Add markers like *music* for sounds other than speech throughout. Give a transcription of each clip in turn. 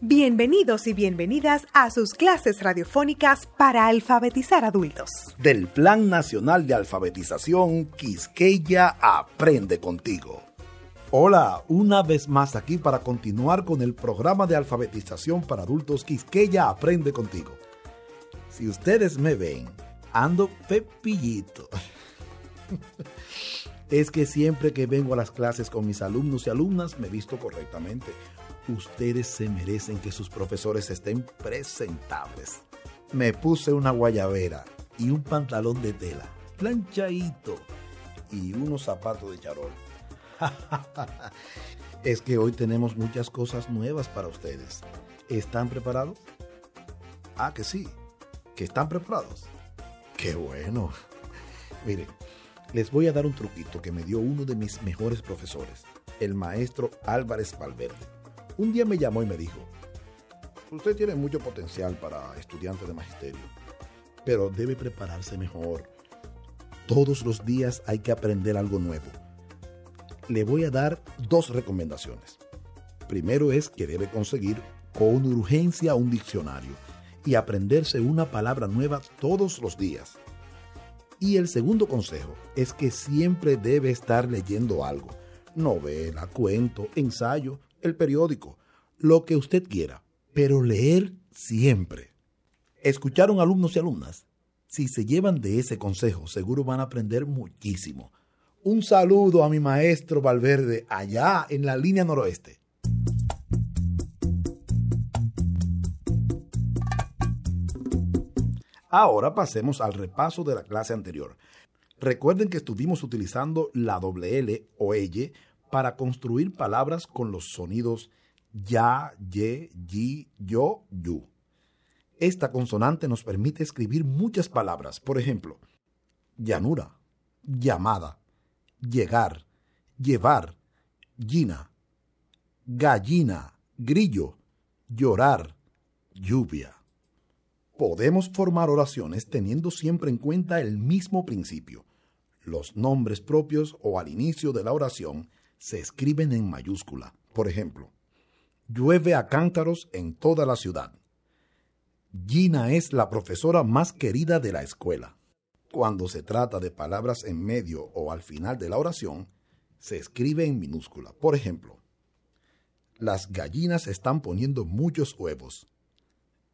Bienvenidos y bienvenidas a sus clases radiofónicas para alfabetizar adultos. Del Plan Nacional de Alfabetización Quisqueya Aprende contigo. Hola, una vez más aquí para continuar con el programa de alfabetización para adultos Quisqueya Aprende contigo. Si ustedes me ven, ando pepillito. *laughs* es que siempre que vengo a las clases con mis alumnos y alumnas me visto correctamente. Ustedes se merecen que sus profesores estén presentables. Me puse una guayabera y un pantalón de tela, planchadito, y unos zapatos de charol. *laughs* es que hoy tenemos muchas cosas nuevas para ustedes. ¿Están preparados? Ah, que sí, que están preparados. Qué bueno. *laughs* Miren, les voy a dar un truquito que me dio uno de mis mejores profesores, el maestro Álvarez Valverde. Un día me llamó y me dijo, usted tiene mucho potencial para estudiante de magisterio, pero debe prepararse mejor. Todos los días hay que aprender algo nuevo. Le voy a dar dos recomendaciones. Primero es que debe conseguir con urgencia un diccionario y aprenderse una palabra nueva todos los días. Y el segundo consejo es que siempre debe estar leyendo algo. Novela, cuento, ensayo, el periódico, lo que usted quiera, pero leer siempre. ¿Escucharon alumnos y alumnas? Si se llevan de ese consejo, seguro van a aprender muchísimo. Un saludo a mi maestro Valverde allá en la línea noroeste. Ahora pasemos al repaso de la clase anterior. Recuerden que estuvimos utilizando la doble L o L para construir palabras con los sonidos ya, ye, yi, yo, yu. Esta consonante nos permite escribir muchas palabras, por ejemplo, llanura, llamada, llegar, llevar, gina, gallina, grillo, llorar, lluvia. Podemos formar oraciones teniendo siempre en cuenta el mismo principio. Los nombres propios o al inicio de la oración se escriben en mayúscula. Por ejemplo, llueve a cántaros en toda la ciudad. Gina es la profesora más querida de la escuela. Cuando se trata de palabras en medio o al final de la oración, se escribe en minúscula. Por ejemplo, las gallinas están poniendo muchos huevos.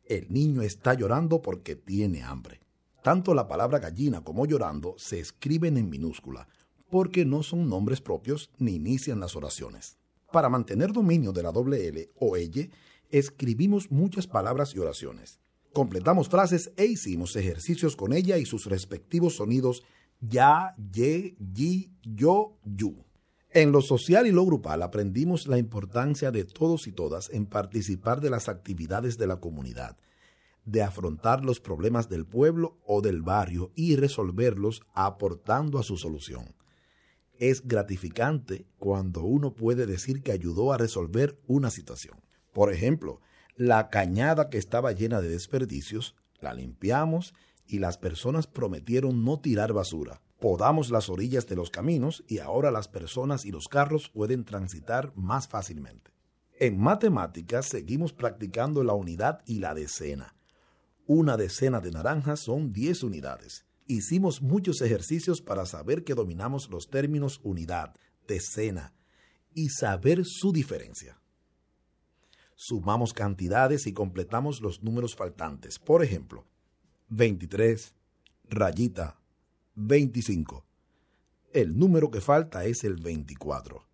El niño está llorando porque tiene hambre. Tanto la palabra gallina como llorando se escriben en minúscula, porque no son nombres propios ni inician las oraciones. Para mantener dominio de la doble L o L, escribimos muchas palabras y oraciones. Completamos frases e hicimos ejercicios con ella y sus respectivos sonidos ya, ye, yi, yo, yu. En lo social y lo grupal aprendimos la importancia de todos y todas en participar de las actividades de la comunidad, de afrontar los problemas del pueblo o del barrio y resolverlos aportando a su solución es gratificante cuando uno puede decir que ayudó a resolver una situación. Por ejemplo, la cañada que estaba llena de desperdicios, la limpiamos y las personas prometieron no tirar basura. Podamos las orillas de los caminos y ahora las personas y los carros pueden transitar más fácilmente. En matemáticas seguimos practicando la unidad y la decena. Una decena de naranjas son 10 unidades hicimos muchos ejercicios para saber que dominamos los términos unidad, decena y saber su diferencia. Sumamos cantidades y completamos los números faltantes. Por ejemplo, 23, rayita, 25. El número que falta es el 24.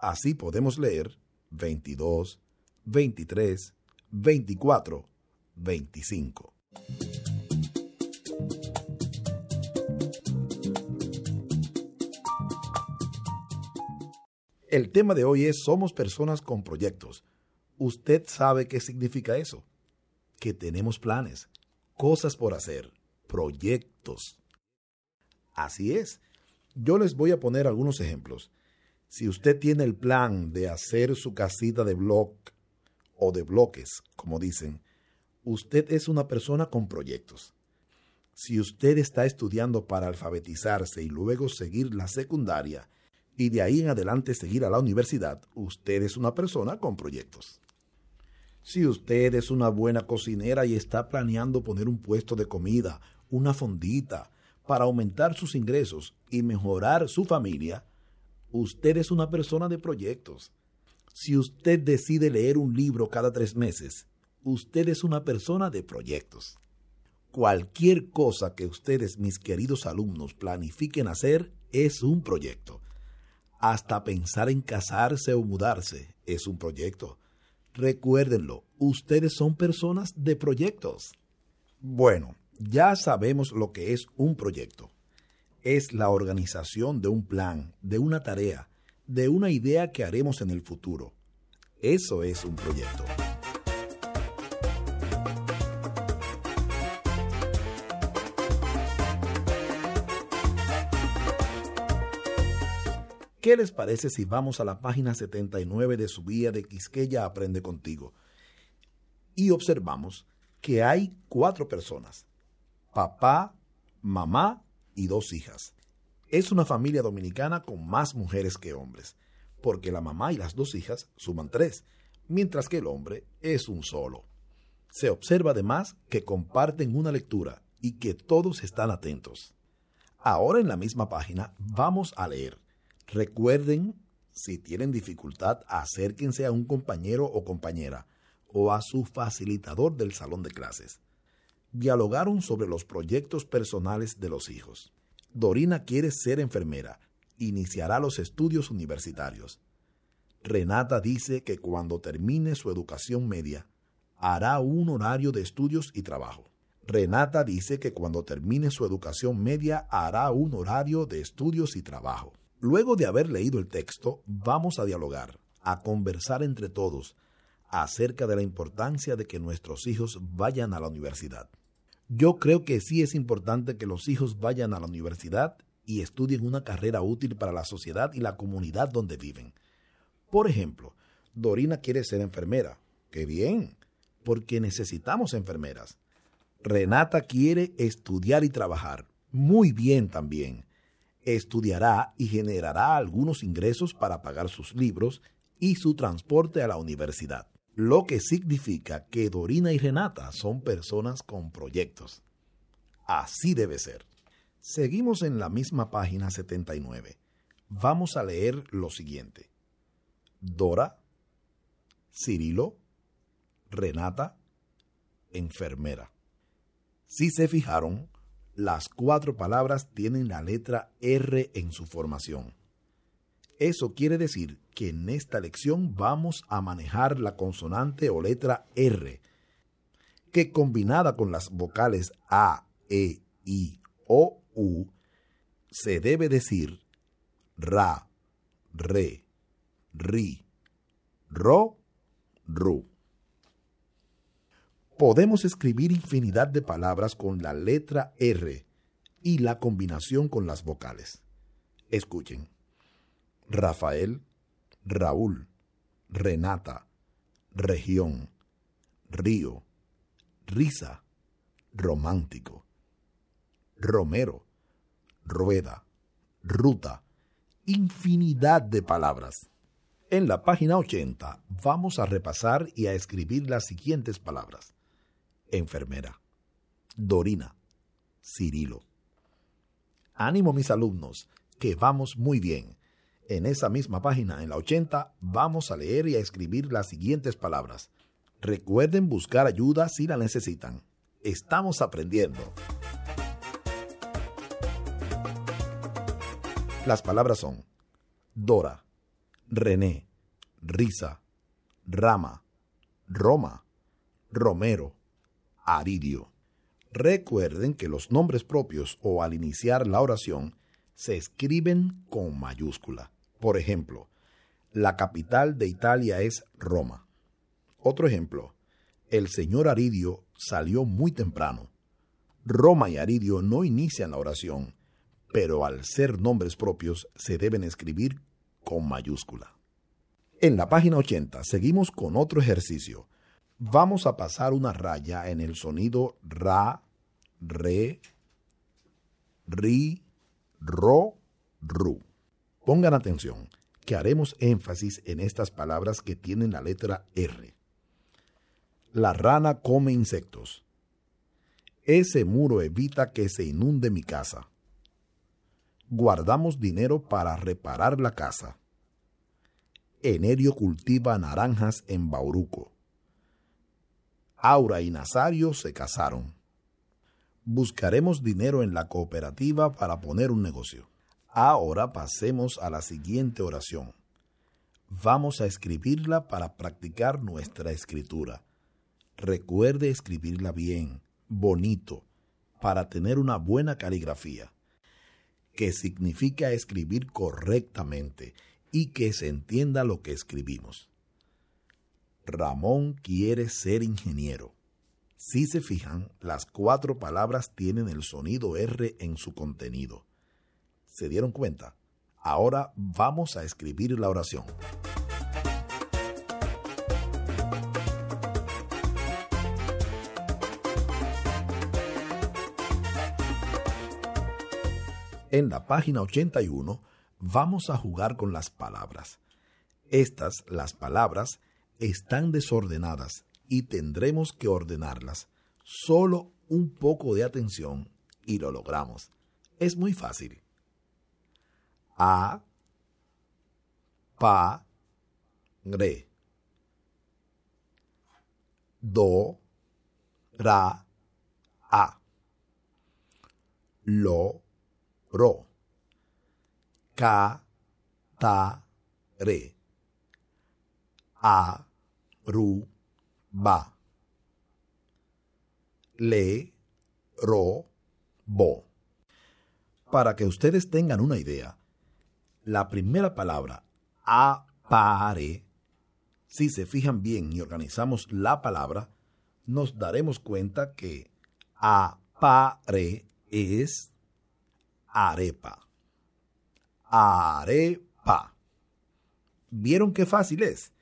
Así podemos leer 22, 23, 24, 25. El tema de hoy es Somos personas con proyectos. ¿Usted sabe qué significa eso? Que tenemos planes, cosas por hacer, proyectos. Así es. Yo les voy a poner algunos ejemplos. Si usted tiene el plan de hacer su casita de blog o de bloques, como dicen, usted es una persona con proyectos. Si usted está estudiando para alfabetizarse y luego seguir la secundaria, y de ahí en adelante seguir a la universidad, usted es una persona con proyectos. Si usted es una buena cocinera y está planeando poner un puesto de comida, una fondita, para aumentar sus ingresos y mejorar su familia, usted es una persona de proyectos. Si usted decide leer un libro cada tres meses, usted es una persona de proyectos. Cualquier cosa que ustedes, mis queridos alumnos, planifiquen hacer es un proyecto. Hasta pensar en casarse o mudarse es un proyecto. Recuérdenlo, ustedes son personas de proyectos. Bueno, ya sabemos lo que es un proyecto. Es la organización de un plan, de una tarea, de una idea que haremos en el futuro. Eso es un proyecto. ¿Qué les parece si vamos a la página 79 de su guía de Quisqueya Aprende Contigo? Y observamos que hay cuatro personas, papá, mamá y dos hijas. Es una familia dominicana con más mujeres que hombres, porque la mamá y las dos hijas suman tres, mientras que el hombre es un solo. Se observa además que comparten una lectura y que todos están atentos. Ahora en la misma página vamos a leer Recuerden, si tienen dificultad, acérquense a un compañero o compañera o a su facilitador del salón de clases. Dialogaron sobre los proyectos personales de los hijos. Dorina quiere ser enfermera. Iniciará los estudios universitarios. Renata dice que cuando termine su educación media, hará un horario de estudios y trabajo. Renata dice que cuando termine su educación media hará un horario de estudios y trabajo. Luego de haber leído el texto, vamos a dialogar, a conversar entre todos acerca de la importancia de que nuestros hijos vayan a la universidad. Yo creo que sí es importante que los hijos vayan a la universidad y estudien una carrera útil para la sociedad y la comunidad donde viven. Por ejemplo, Dorina quiere ser enfermera. ¡Qué bien! Porque necesitamos enfermeras. Renata quiere estudiar y trabajar. Muy bien también estudiará y generará algunos ingresos para pagar sus libros y su transporte a la universidad, lo que significa que Dorina y Renata son personas con proyectos. Así debe ser. Seguimos en la misma página 79. Vamos a leer lo siguiente. Dora, Cirilo, Renata, enfermera. Si se fijaron, las cuatro palabras tienen la letra R en su formación. Eso quiere decir que en esta lección vamos a manejar la consonante o letra R, que combinada con las vocales A, E, I, O, U, se debe decir ra, re, ri, ro, ru. Podemos escribir infinidad de palabras con la letra R y la combinación con las vocales. Escuchen. Rafael, Raúl, Renata, región, río, risa, romántico, romero, rueda, ruta, infinidad de palabras. En la página 80 vamos a repasar y a escribir las siguientes palabras enfermera. Dorina, Cirilo. Ánimo mis alumnos, que vamos muy bien. En esa misma página, en la 80, vamos a leer y a escribir las siguientes palabras. Recuerden buscar ayuda si la necesitan. Estamos aprendiendo. Las palabras son Dora, René, Risa, Rama, Roma, Romero, Aridio. Recuerden que los nombres propios o al iniciar la oración se escriben con mayúscula. Por ejemplo, la capital de Italia es Roma. Otro ejemplo, el señor Aridio salió muy temprano. Roma y Aridio no inician la oración, pero al ser nombres propios se deben escribir con mayúscula. En la página 80 seguimos con otro ejercicio vamos a pasar una raya en el sonido ra, re, ri, ro, ru. Pongan atención, que haremos énfasis en estas palabras que tienen la letra R. La rana come insectos. Ese muro evita que se inunde mi casa. Guardamos dinero para reparar la casa. Enerio cultiva naranjas en Bauruco. Aura y Nazario se casaron. Buscaremos dinero en la cooperativa para poner un negocio. Ahora pasemos a la siguiente oración. Vamos a escribirla para practicar nuestra escritura. Recuerde escribirla bien, bonito, para tener una buena caligrafía, que significa escribir correctamente y que se entienda lo que escribimos. Ramón quiere ser ingeniero. Si se fijan, las cuatro palabras tienen el sonido R en su contenido. ¿Se dieron cuenta? Ahora vamos a escribir la oración. En la página 81 vamos a jugar con las palabras. Estas, las palabras, están desordenadas y tendremos que ordenarlas. Solo un poco de atención y lo logramos. Es muy fácil. A, pa, re. Do, ra, a. Lo, ro. Ca, ta, re. A, ru, ba. Le, ro, bo. Para que ustedes tengan una idea, la primera palabra, apare, si se fijan bien y organizamos la palabra, nos daremos cuenta que apare es arepa. Arepa. ¿Vieron qué fácil es?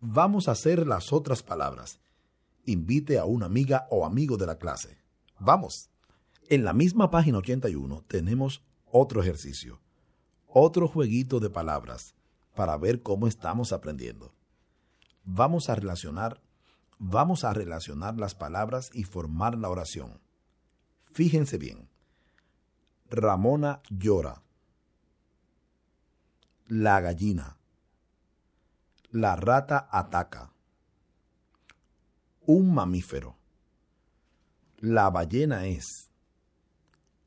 Vamos a hacer las otras palabras. Invite a una amiga o amigo de la clase. Vamos. En la misma página 81 tenemos otro ejercicio, otro jueguito de palabras para ver cómo estamos aprendiendo. Vamos a relacionar, vamos a relacionar las palabras y formar la oración. Fíjense bien. Ramona llora. La gallina. La rata ataca. Un mamífero. La ballena es.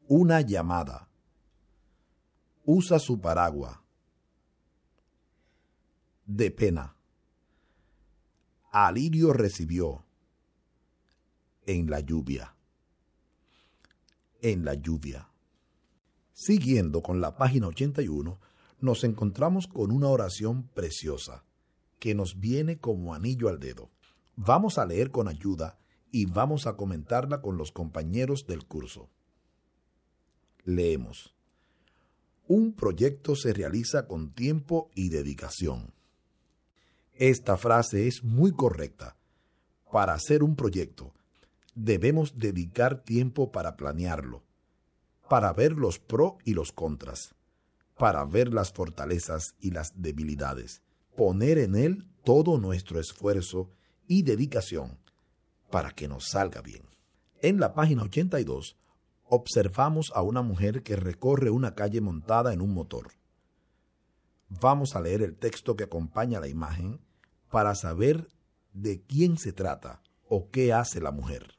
Una llamada. Usa su paraguas. De pena. Alirio recibió. En la lluvia. En la lluvia. Siguiendo con la página 81, nos encontramos con una oración preciosa que nos viene como anillo al dedo. Vamos a leer con ayuda y vamos a comentarla con los compañeros del curso. Leemos. Un proyecto se realiza con tiempo y dedicación. Esta frase es muy correcta. Para hacer un proyecto, debemos dedicar tiempo para planearlo, para ver los pros y los contras, para ver las fortalezas y las debilidades, poner en él todo nuestro esfuerzo y dedicación para que nos salga bien. En la página 82 observamos a una mujer que recorre una calle montada en un motor. Vamos a leer el texto que acompaña la imagen para saber de quién se trata o qué hace la mujer.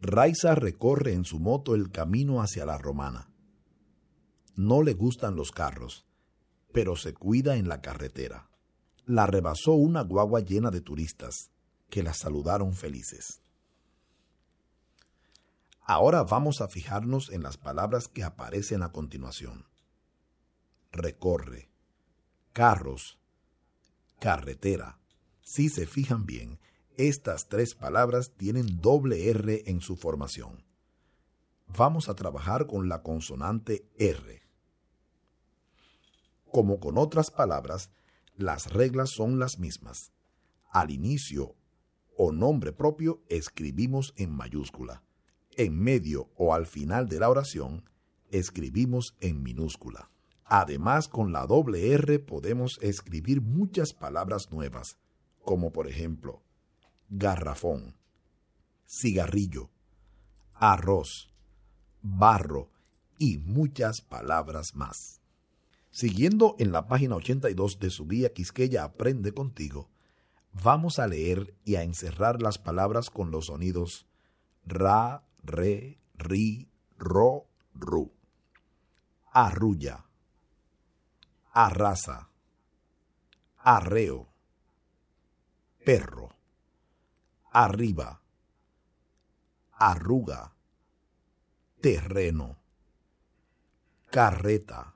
Raiza recorre en su moto el camino hacia la romana. No le gustan los carros, pero se cuida en la carretera. La rebasó una guagua llena de turistas, que la saludaron felices. Ahora vamos a fijarnos en las palabras que aparecen a continuación. Recorre, carros, carretera. Si se fijan bien, estas tres palabras tienen doble R en su formación. Vamos a trabajar con la consonante R. Como con otras palabras, las reglas son las mismas. Al inicio o nombre propio escribimos en mayúscula en medio o al final de la oración, escribimos en minúscula. Además, con la doble R podemos escribir muchas palabras nuevas, como por ejemplo, garrafón, cigarrillo, arroz, barro y muchas palabras más. Siguiendo en la página 82 de su guía Quisqueya Aprende contigo, vamos a leer y a encerrar las palabras con los sonidos ra, re, ri, ro, ru. Arrulla, arrasa, arreo, perro, arriba, arruga, terreno, carreta,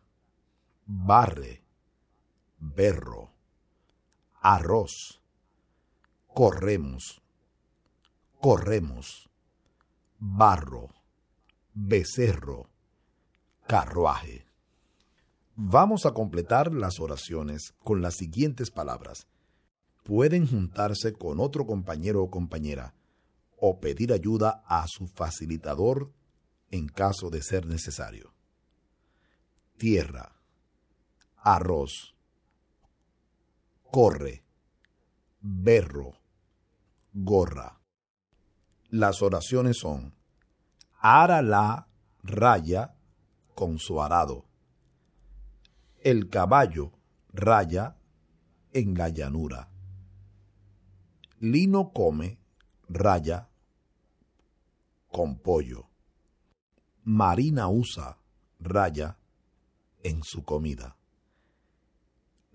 barre, berro, arroz, corremos, corremos, barro, becerro, carruaje. Vamos a completar las oraciones con las siguientes palabras. Pueden juntarse con otro compañero o compañera o pedir ayuda a su facilitador en caso de ser necesario. Tierra, arroz, corre, berro, gorra. Las oraciones son ara la raya con su arado. El caballo raya en la llanura. Lino come raya con pollo. Marina usa raya en su comida.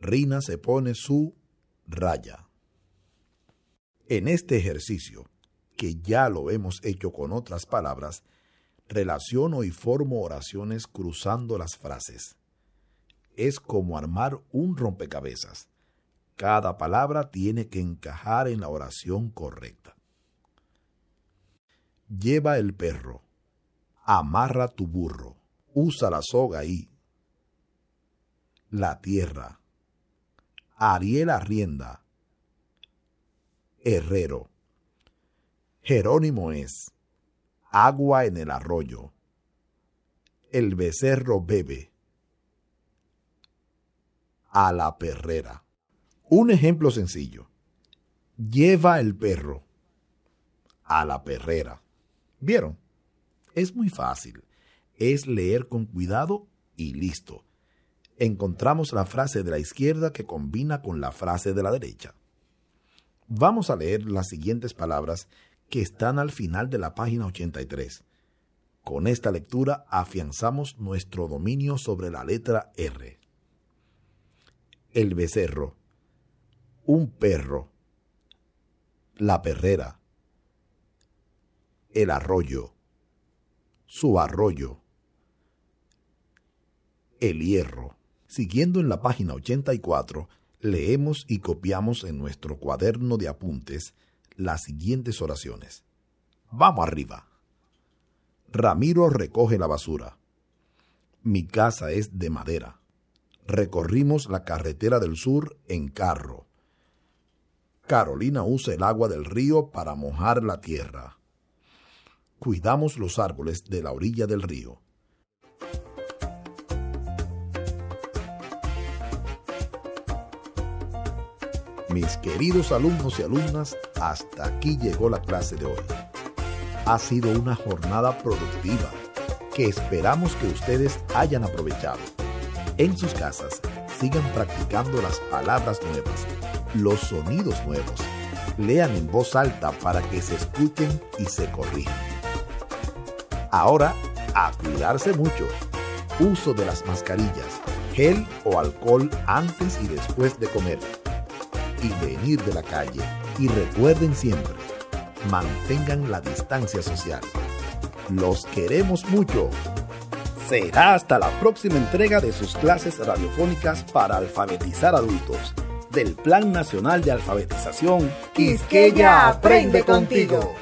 Rina se pone su raya. En este ejercicio, que ya lo hemos hecho con otras palabras, relaciono y formo oraciones cruzando las frases. Es como armar un rompecabezas. Cada palabra tiene que encajar en la oración correcta. Lleva el perro. Amarra tu burro. Usa la soga y la tierra. Ariel arrienda. Herrero. Jerónimo es agua en el arroyo. El becerro bebe. A la perrera. Un ejemplo sencillo. Lleva el perro a la perrera. ¿Vieron? Es muy fácil. Es leer con cuidado y listo. Encontramos la frase de la izquierda que combina con la frase de la derecha. Vamos a leer las siguientes palabras que están al final de la página 83. Con esta lectura afianzamos nuestro dominio sobre la letra R. El becerro, un perro, la perrera, el arroyo, su arroyo, el hierro. Siguiendo en la página 84, leemos y copiamos en nuestro cuaderno de apuntes las siguientes oraciones. Vamos arriba. Ramiro recoge la basura. Mi casa es de madera. Recorrimos la carretera del sur en carro. Carolina usa el agua del río para mojar la tierra. Cuidamos los árboles de la orilla del río. Mis queridos alumnos y alumnas, hasta aquí llegó la clase de hoy. Ha sido una jornada productiva que esperamos que ustedes hayan aprovechado. En sus casas, sigan practicando las palabras nuevas, los sonidos nuevos. Lean en voz alta para que se escuchen y se corrijan. Ahora, a cuidarse mucho. Uso de las mascarillas, gel o alcohol antes y después de comer y venir de la calle. Y recuerden siempre, mantengan la distancia social. Los queremos mucho. Será hasta la próxima entrega de sus clases radiofónicas para alfabetizar adultos del Plan Nacional de Alfabetización Quisqueya Aprende Contigo.